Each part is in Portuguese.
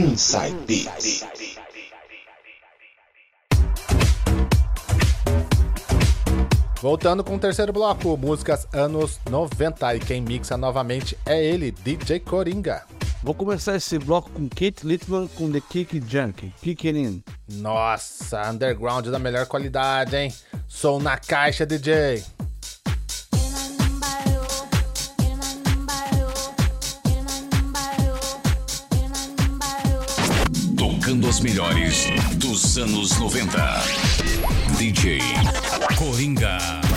Inside Beats. Voltando com o terceiro bloco, músicas anos 90 e quem mixa novamente é ele, DJ Coringa. Vou começar esse bloco com Kate Littman com The Kick Junkie, Kicking Nossa, underground da melhor qualidade, hein? Som na caixa, DJ. Tocando as melhores dos anos 90. DJ Coringa.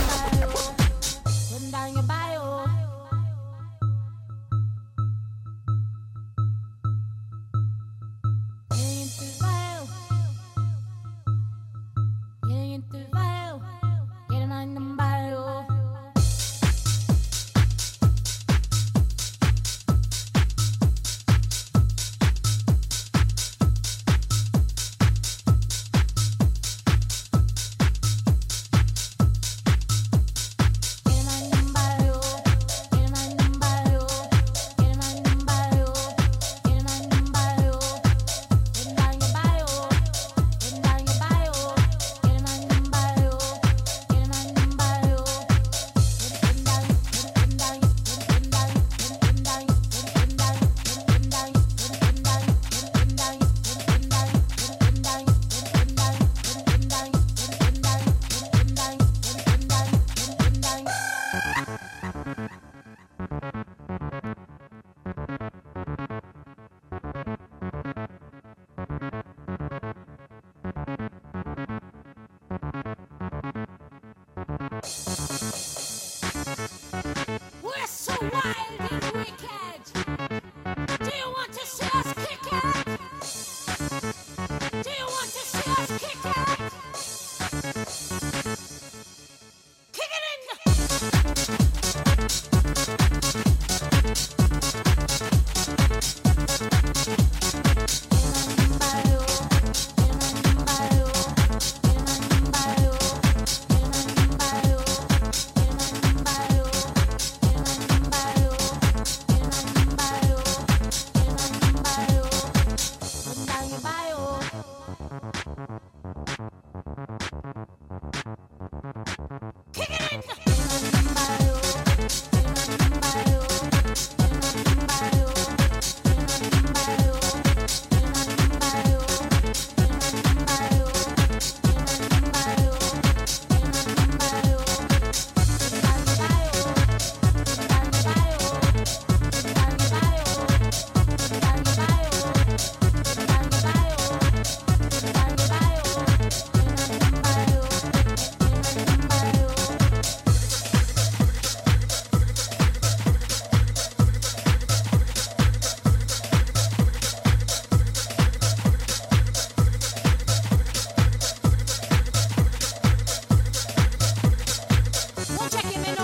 checking in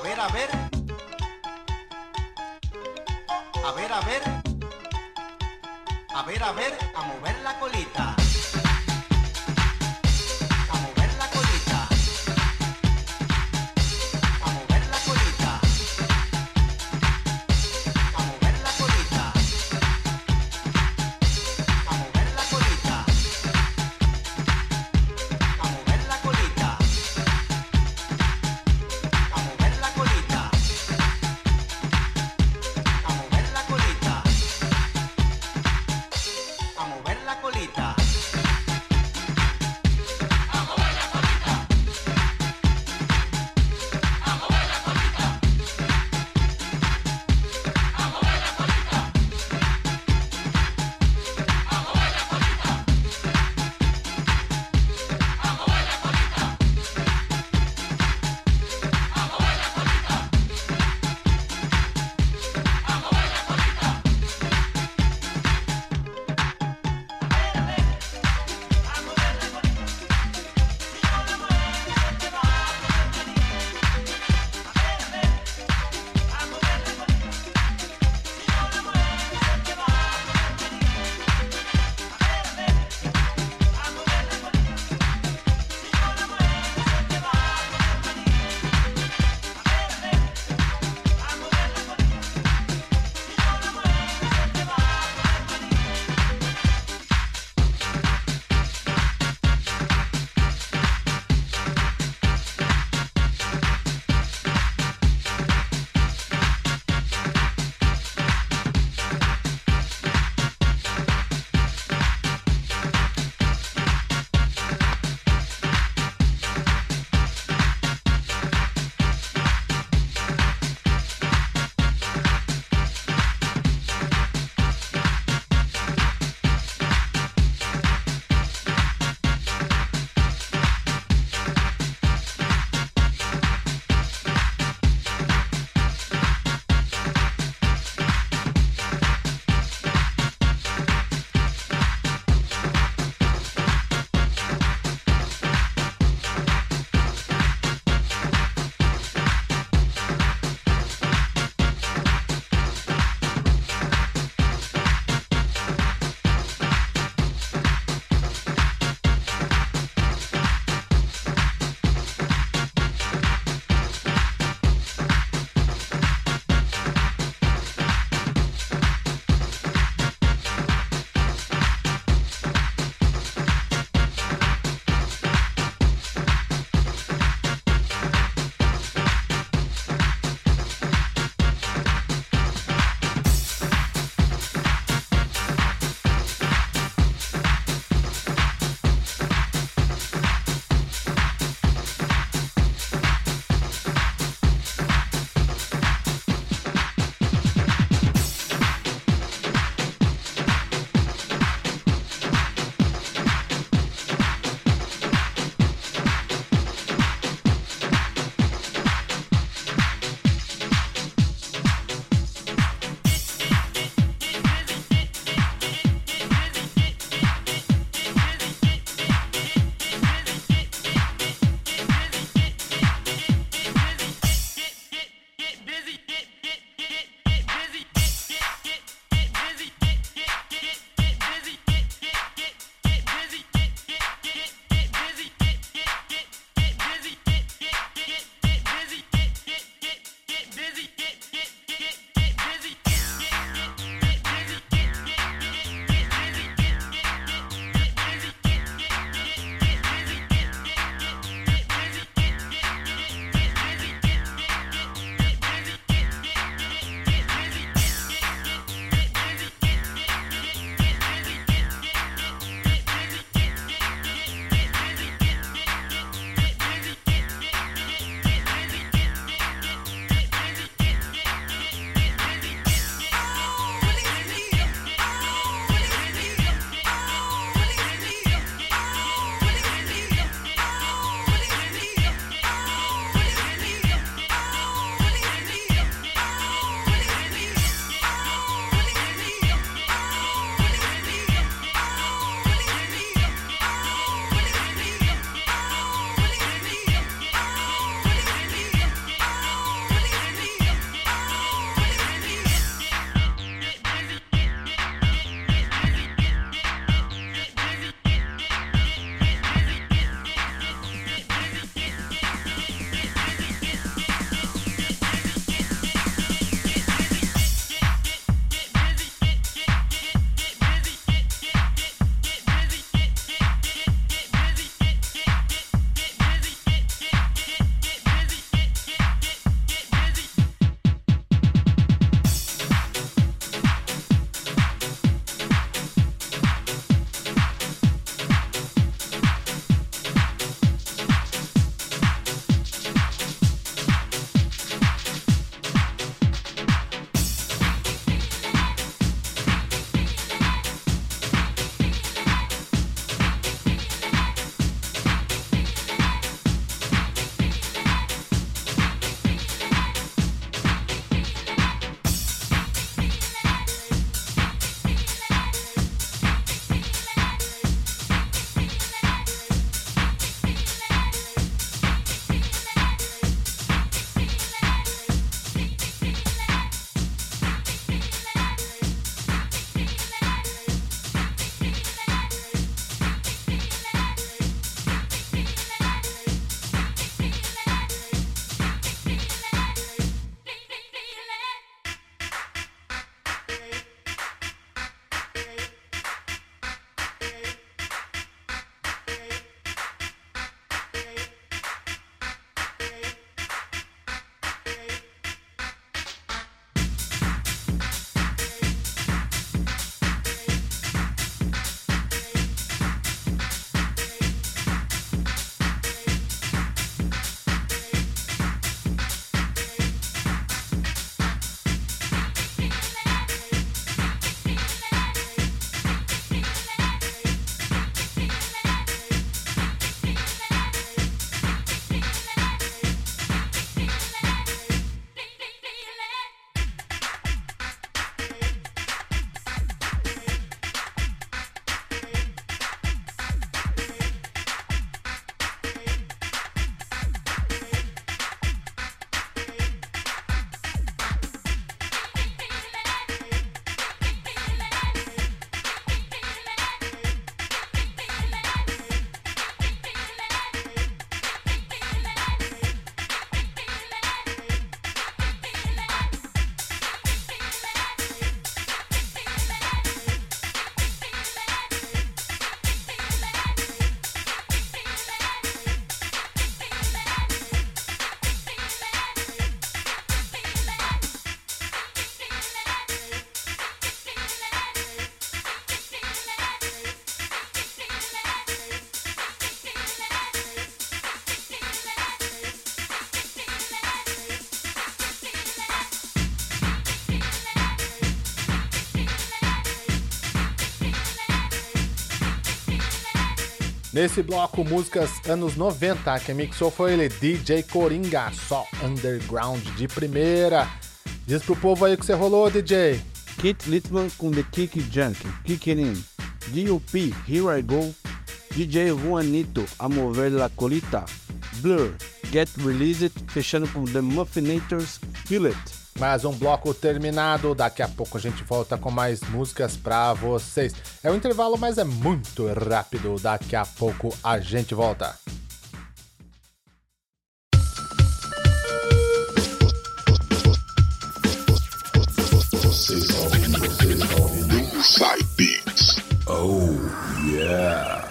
A ver, a ver. A ver, a ver. A ver, a ver, a mover la colita. Nesse bloco, músicas anos 90, quem mixou foi ele, DJ Coringa, só underground de primeira. Diz pro povo aí que você rolou, DJ. Kit Littman com The Kick Junkie, Kicking In. D.O.P. Here I Go. DJ Juanito, A Mover La Colita. Blur, Get Released, fechando com The Muffinators, Feel It. Mais um bloco terminado. Daqui a pouco a gente volta com mais músicas para vocês. É um intervalo, mas é muito rápido. Daqui a pouco a gente volta. Vocês ouvindo, vocês ouvindo. Oh, yeah.